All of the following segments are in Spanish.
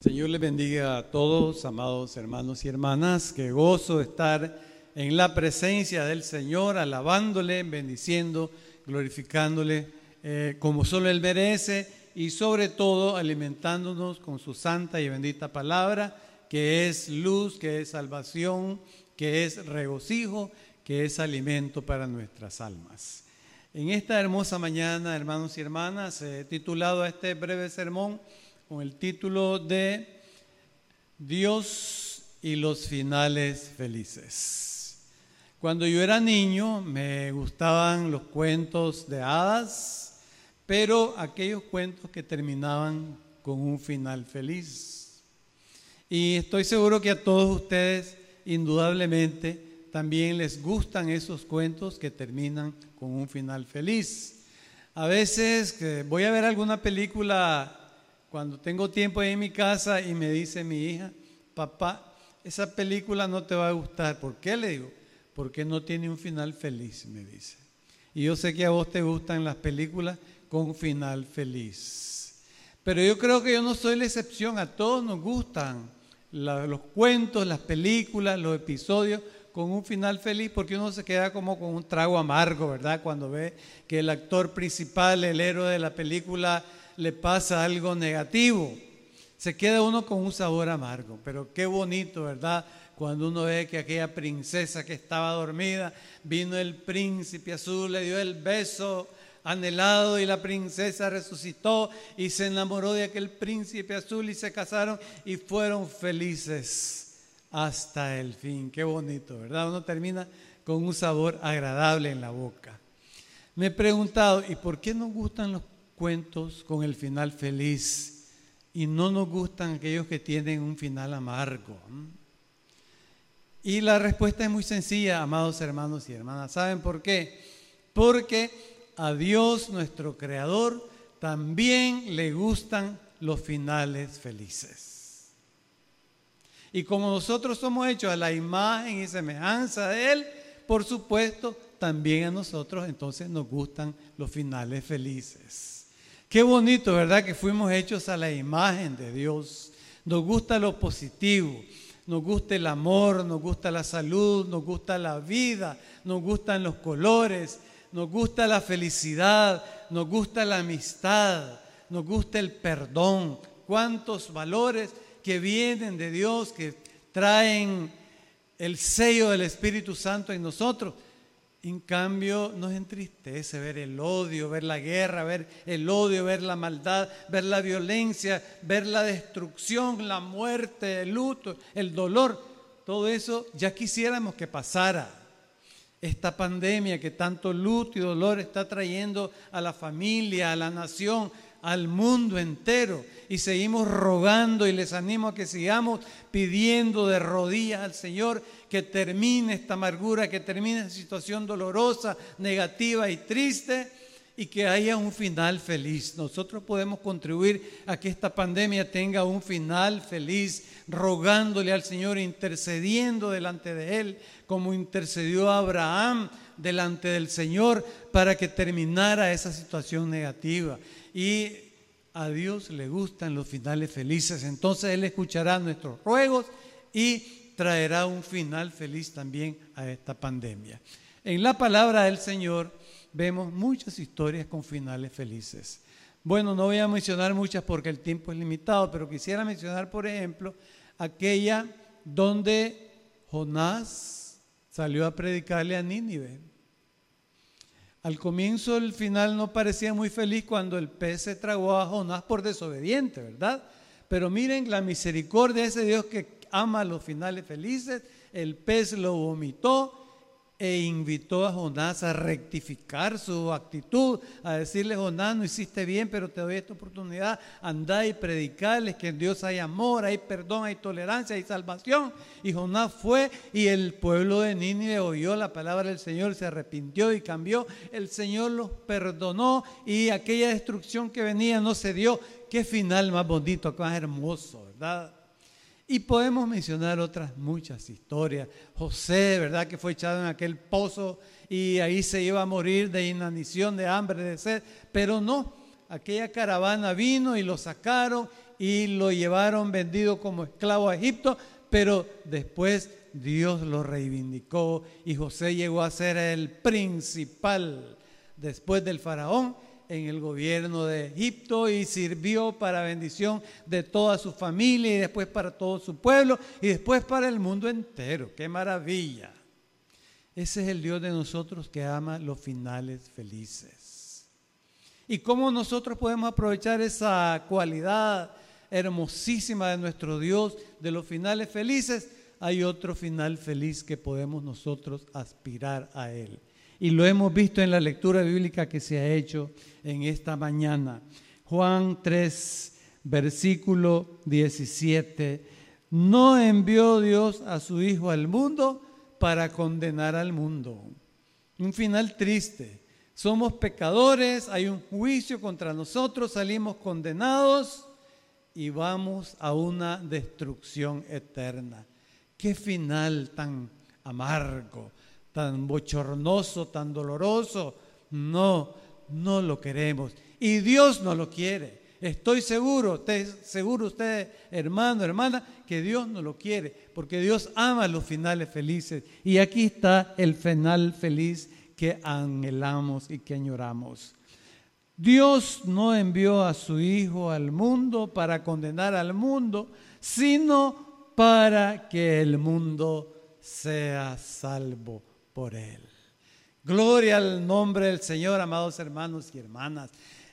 Señor les bendiga a todos, amados hermanos y hermanas. Qué gozo estar en la presencia del Señor, alabándole, bendiciendo, glorificándole eh, como solo Él merece y sobre todo alimentándonos con su santa y bendita palabra, que es luz, que es salvación, que es regocijo, que es alimento para nuestras almas. En esta hermosa mañana, hermanos y hermanas, he titulado a este breve sermón, con el título de Dios y los finales felices. Cuando yo era niño me gustaban los cuentos de hadas, pero aquellos cuentos que terminaban con un final feliz. Y estoy seguro que a todos ustedes, indudablemente, también les gustan esos cuentos que terminan con un final feliz. A veces que voy a ver alguna película cuando tengo tiempo ahí en mi casa y me dice mi hija, papá, esa película no te va a gustar. ¿Por qué le digo? Porque no tiene un final feliz, me dice. Y yo sé que a vos te gustan las películas con final feliz. Pero yo creo que yo no soy la excepción, a todos nos gustan los cuentos, las películas, los episodios con un final feliz porque uno se queda como con un trago amargo, ¿verdad? Cuando ve que el actor principal, el héroe de la película, le pasa algo negativo. Se queda uno con un sabor amargo, pero qué bonito, ¿verdad? Cuando uno ve que aquella princesa que estaba dormida, vino el príncipe azul, le dio el beso anhelado y la princesa resucitó y se enamoró de aquel príncipe azul y se casaron y fueron felices hasta el fin. Qué bonito, ¿verdad? Uno termina con un sabor agradable en la boca. Me he preguntado, ¿y por qué nos gustan los cuentos con el final feliz y no nos gustan aquellos que tienen un final amargo. Y la respuesta es muy sencilla, amados hermanos y hermanas. ¿Saben por qué? Porque a Dios, nuestro Creador, también le gustan los finales felices. Y como nosotros somos hechos a la imagen y semejanza de Él, por supuesto, también a nosotros entonces nos gustan los finales felices. Qué bonito, ¿verdad? Que fuimos hechos a la imagen de Dios. Nos gusta lo positivo, nos gusta el amor, nos gusta la salud, nos gusta la vida, nos gustan los colores, nos gusta la felicidad, nos gusta la amistad, nos gusta el perdón. Cuántos valores que vienen de Dios, que traen el sello del Espíritu Santo en nosotros. En cambio, nos entristece ver el odio, ver la guerra, ver el odio, ver la maldad, ver la violencia, ver la destrucción, la muerte, el luto, el dolor. Todo eso ya quisiéramos que pasara. Esta pandemia que tanto luto y dolor está trayendo a la familia, a la nación, al mundo entero y seguimos rogando y les animo a que sigamos pidiendo de rodillas al Señor que termine esta amargura, que termine esta situación dolorosa, negativa y triste y que haya un final feliz. Nosotros podemos contribuir a que esta pandemia tenga un final feliz, rogándole al Señor, intercediendo delante de Él, como intercedió Abraham delante del Señor para que terminara esa situación negativa. Y a Dios le gustan los finales felices, entonces Él escuchará nuestros ruegos y traerá un final feliz también a esta pandemia. En la palabra del Señor vemos muchas historias con finales felices. Bueno, no voy a mencionar muchas porque el tiempo es limitado, pero quisiera mencionar, por ejemplo, aquella donde Jonás salió a predicarle a Nínive. Al comienzo, el final no parecía muy feliz cuando el pez se tragó a Jonás por desobediente, ¿verdad? Pero miren la misericordia de ese Dios que ama los finales felices. El pez lo vomitó e invitó a Jonás a rectificar su actitud, a decirle, Jonás, no hiciste bien, pero te doy esta oportunidad, andá y predicarles que en Dios hay amor, hay perdón, hay tolerancia, hay salvación. Y Jonás fue y el pueblo de Nínive oyó la palabra del Señor, se arrepintió y cambió. El Señor los perdonó y aquella destrucción que venía no se dio. Qué final más bonito, más hermoso, ¿verdad? Y podemos mencionar otras muchas historias. José, ¿verdad? Que fue echado en aquel pozo y ahí se iba a morir de inanición, de hambre, de sed. Pero no, aquella caravana vino y lo sacaron y lo llevaron vendido como esclavo a Egipto, pero después Dios lo reivindicó y José llegó a ser el principal después del faraón en el gobierno de Egipto y sirvió para bendición de toda su familia y después para todo su pueblo y después para el mundo entero. ¡Qué maravilla! Ese es el Dios de nosotros que ama los finales felices. ¿Y cómo nosotros podemos aprovechar esa cualidad hermosísima de nuestro Dios de los finales felices? Hay otro final feliz que podemos nosotros aspirar a Él. Y lo hemos visto en la lectura bíblica que se ha hecho en esta mañana. Juan 3, versículo 17. No envió Dios a su Hijo al mundo para condenar al mundo. Un final triste. Somos pecadores, hay un juicio contra nosotros, salimos condenados y vamos a una destrucción eterna. Qué final tan amargo tan bochornoso, tan doloroso. No, no lo queremos. Y Dios no lo quiere. Estoy seguro, usted, seguro usted, hermano, hermana, que Dios no lo quiere, porque Dios ama los finales felices. Y aquí está el final feliz que anhelamos y que añoramos. Dios no envió a su Hijo al mundo para condenar al mundo, sino para que el mundo sea salvo por Él. Gloria al nombre del Señor, amados hermanos y hermanas.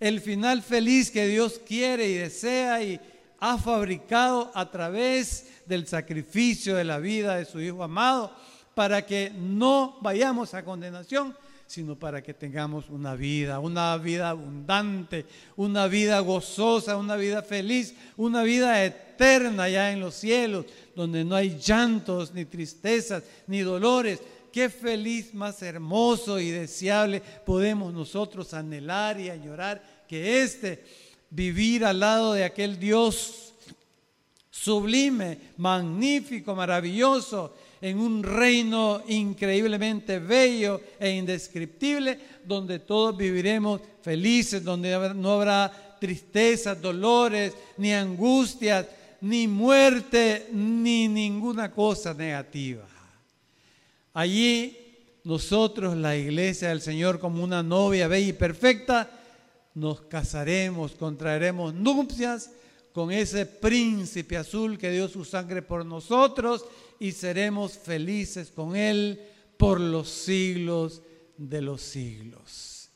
El final feliz que Dios quiere y desea y ha fabricado a través del sacrificio de la vida de su Hijo amado, para que no vayamos a condenación, sino para que tengamos una vida, una vida abundante, una vida gozosa, una vida feliz, una vida eterna ya en los cielos, donde no hay llantos, ni tristezas, ni dolores, qué feliz más hermoso y deseable podemos nosotros anhelar y añorar que este vivir al lado de aquel Dios sublime, magnífico, maravilloso, en un reino increíblemente bello e indescriptible, donde todos viviremos felices, donde no habrá tristezas, dolores, ni angustias, ni muerte, ni ninguna cosa negativa. Allí nosotros, la iglesia del Señor, como una novia bella y perfecta, nos casaremos, contraeremos nupcias con ese príncipe azul que dio su sangre por nosotros y seremos felices con él por los siglos de los siglos.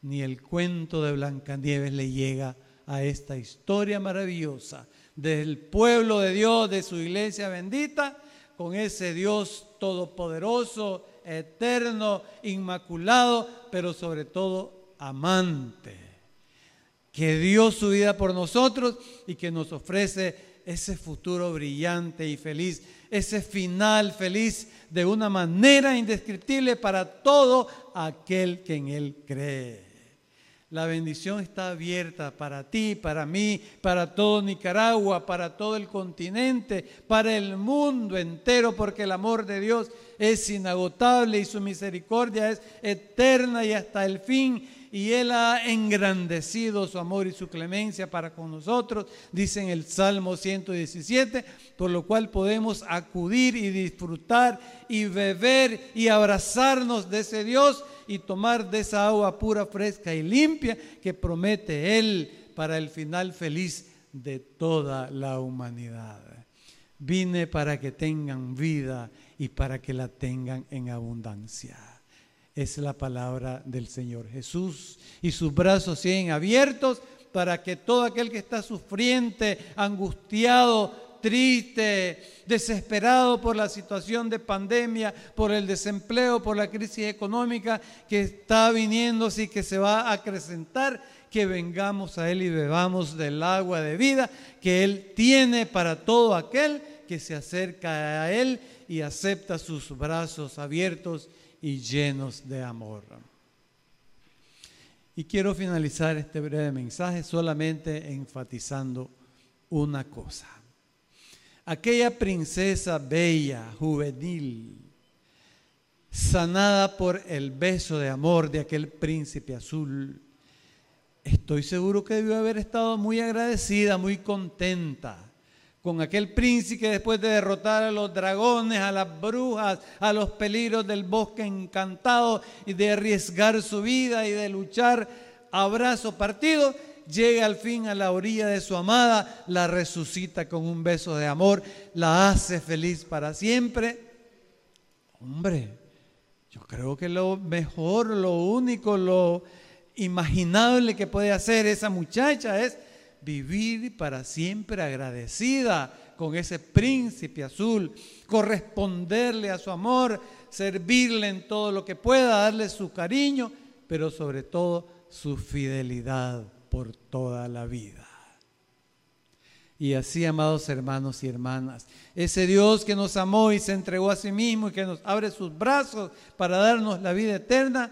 Ni el cuento de Blancanieves le llega a esta historia maravillosa del pueblo de Dios, de su iglesia bendita, con ese Dios todopoderoso, eterno, inmaculado, pero sobre todo amante, que dio su vida por nosotros y que nos ofrece ese futuro brillante y feliz, ese final feliz de una manera indescriptible para todo aquel que en Él cree. La bendición está abierta para ti, para mí, para todo Nicaragua, para todo el continente, para el mundo entero, porque el amor de Dios es inagotable y su misericordia es eterna y hasta el fin. Y Él ha engrandecido su amor y su clemencia para con nosotros, dice en el Salmo 117, por lo cual podemos acudir y disfrutar y beber y abrazarnos de ese Dios y tomar de esa agua pura, fresca y limpia que promete Él para el final feliz de toda la humanidad. Vine para que tengan vida y para que la tengan en abundancia. Es la palabra del Señor Jesús. Y sus brazos siguen abiertos para que todo aquel que está sufriente, angustiado, triste, desesperado por la situación de pandemia, por el desempleo, por la crisis económica que está viniendo y que se va a acrecentar, que vengamos a Él y bebamos del agua de vida que Él tiene para todo aquel que se acerca a Él y acepta sus brazos abiertos y llenos de amor. Y quiero finalizar este breve mensaje solamente enfatizando una cosa aquella princesa bella, juvenil, sanada por el beso de amor de aquel príncipe azul, estoy seguro que debió haber estado muy agradecida, muy contenta con aquel príncipe después de derrotar a los dragones, a las brujas, a los peligros del bosque encantado y de arriesgar su vida y de luchar a brazo partido, llega al fin a la orilla de su amada, la resucita con un beso de amor, la hace feliz para siempre. Hombre, yo creo que lo mejor, lo único, lo imaginable que puede hacer esa muchacha es vivir para siempre agradecida con ese príncipe azul, corresponderle a su amor, servirle en todo lo que pueda, darle su cariño, pero sobre todo su fidelidad por toda la vida. Y así, amados hermanos y hermanas, ese Dios que nos amó y se entregó a sí mismo y que nos abre sus brazos para darnos la vida eterna,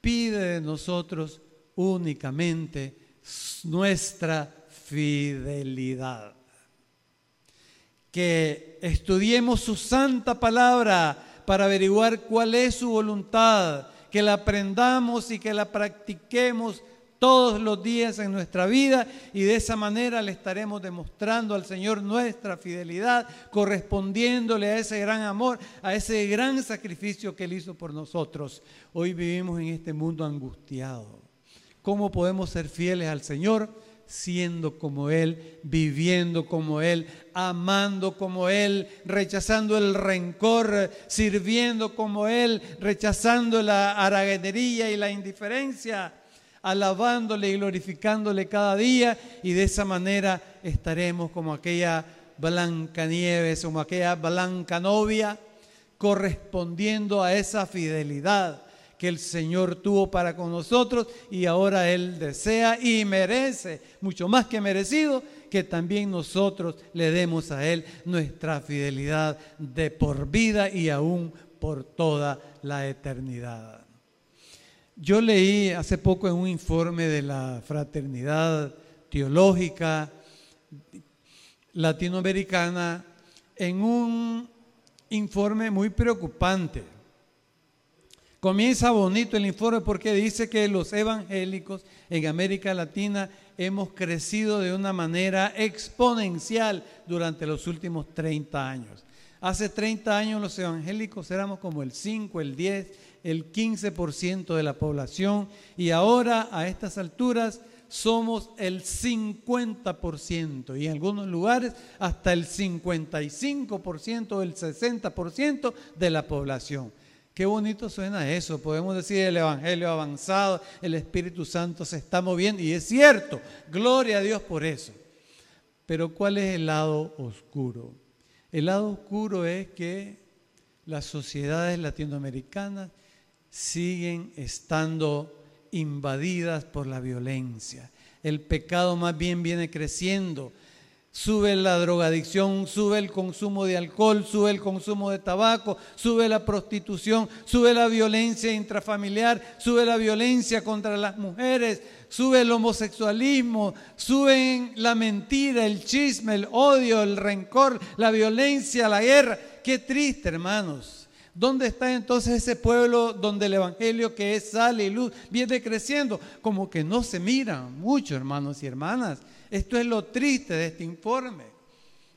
pide de nosotros únicamente nuestra fidelidad. Que estudiemos su santa palabra para averiguar cuál es su voluntad, que la aprendamos y que la practiquemos todos los días en nuestra vida y de esa manera le estaremos demostrando al Señor nuestra fidelidad, correspondiéndole a ese gran amor, a ese gran sacrificio que Él hizo por nosotros. Hoy vivimos en este mundo angustiado. ¿Cómo podemos ser fieles al Señor? siendo como Él, viviendo como Él, amando como Él, rechazando el rencor, sirviendo como Él, rechazando la araguetería y la indiferencia, alabándole y glorificándole cada día y de esa manera estaremos como aquella blanca nieves, como aquella blanca novia, correspondiendo a esa fidelidad que el Señor tuvo para con nosotros y ahora Él desea y merece, mucho más que merecido, que también nosotros le demos a Él nuestra fidelidad de por vida y aún por toda la eternidad. Yo leí hace poco en un informe de la Fraternidad Teológica Latinoamericana, en un informe muy preocupante Comienza bonito el informe porque dice que los evangélicos en América Latina hemos crecido de una manera exponencial durante los últimos 30 años. Hace 30 años los evangélicos éramos como el 5, el 10, el 15% de la población y ahora a estas alturas somos el 50% y en algunos lugares hasta el 55% o el 60% de la población. Qué bonito suena eso. Podemos decir el Evangelio avanzado, el Espíritu Santo se está moviendo. Y es cierto, gloria a Dios por eso. Pero ¿cuál es el lado oscuro? El lado oscuro es que las sociedades latinoamericanas siguen estando invadidas por la violencia. El pecado más bien viene creciendo Sube la drogadicción, sube el consumo de alcohol, sube el consumo de tabaco, sube la prostitución, sube la violencia intrafamiliar, sube la violencia contra las mujeres, sube el homosexualismo, sube la mentira, el chisme, el odio, el rencor, la violencia, la guerra. Qué triste, hermanos. ¿Dónde está entonces ese pueblo donde el Evangelio que es sal y luz viene creciendo? Como que no se mira mucho, hermanos y hermanas. Esto es lo triste de este informe.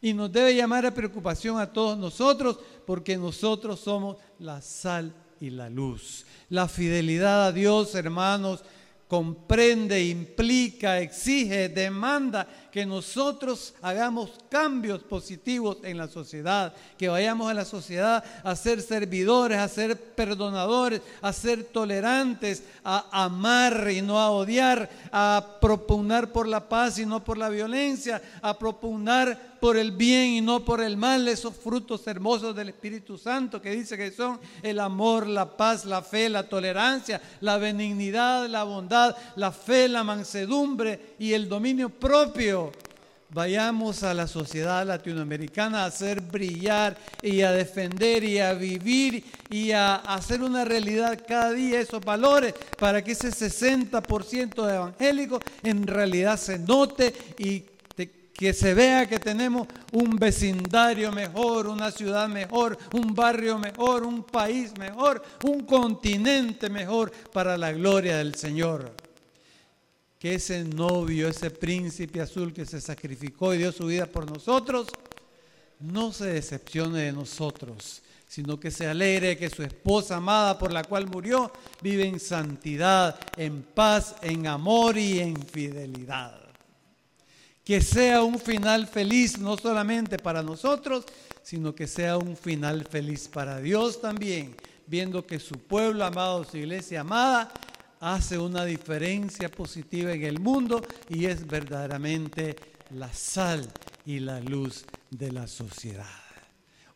Y nos debe llamar a preocupación a todos nosotros porque nosotros somos la sal y la luz. La fidelidad a Dios, hermanos, comprende, implica, exige, demanda que nosotros hagamos cambios positivos en la sociedad, que vayamos a la sociedad a ser servidores, a ser perdonadores, a ser tolerantes, a amar y no a odiar, a propugnar por la paz y no por la violencia, a propugnar por el bien y no por el mal, esos frutos hermosos del Espíritu Santo que dice que son el amor, la paz, la fe, la tolerancia, la benignidad, la bondad, la fe, la mansedumbre y el dominio propio. Vayamos a la sociedad latinoamericana a hacer brillar y a defender y a vivir y a hacer una realidad cada día esos valores para que ese 60% de evangélicos en realidad se note y que se vea que tenemos un vecindario mejor, una ciudad mejor, un barrio mejor, un país mejor, un continente mejor para la gloria del Señor. que ese novio, ese príncipe azul que se sacrificó y dio su vida por nosotros, no se decepcione de nosotros, sino que se alegre que su esposa amada por la cual murió vive en santidad, en paz, en amor y en fidelidad. Que sea un final feliz no solamente para nosotros, sino que sea un final feliz para Dios también, viendo que su pueblo amado, su iglesia amada, hace una diferencia positiva en el mundo y es verdaderamente la sal y la luz de la sociedad.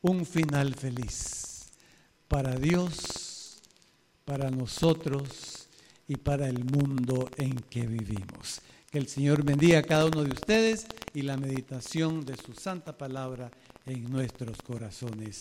Un final feliz para Dios, para nosotros y para el mundo en que vivimos. Que el Señor bendiga a cada uno de ustedes y la meditación de su santa palabra en nuestros corazones.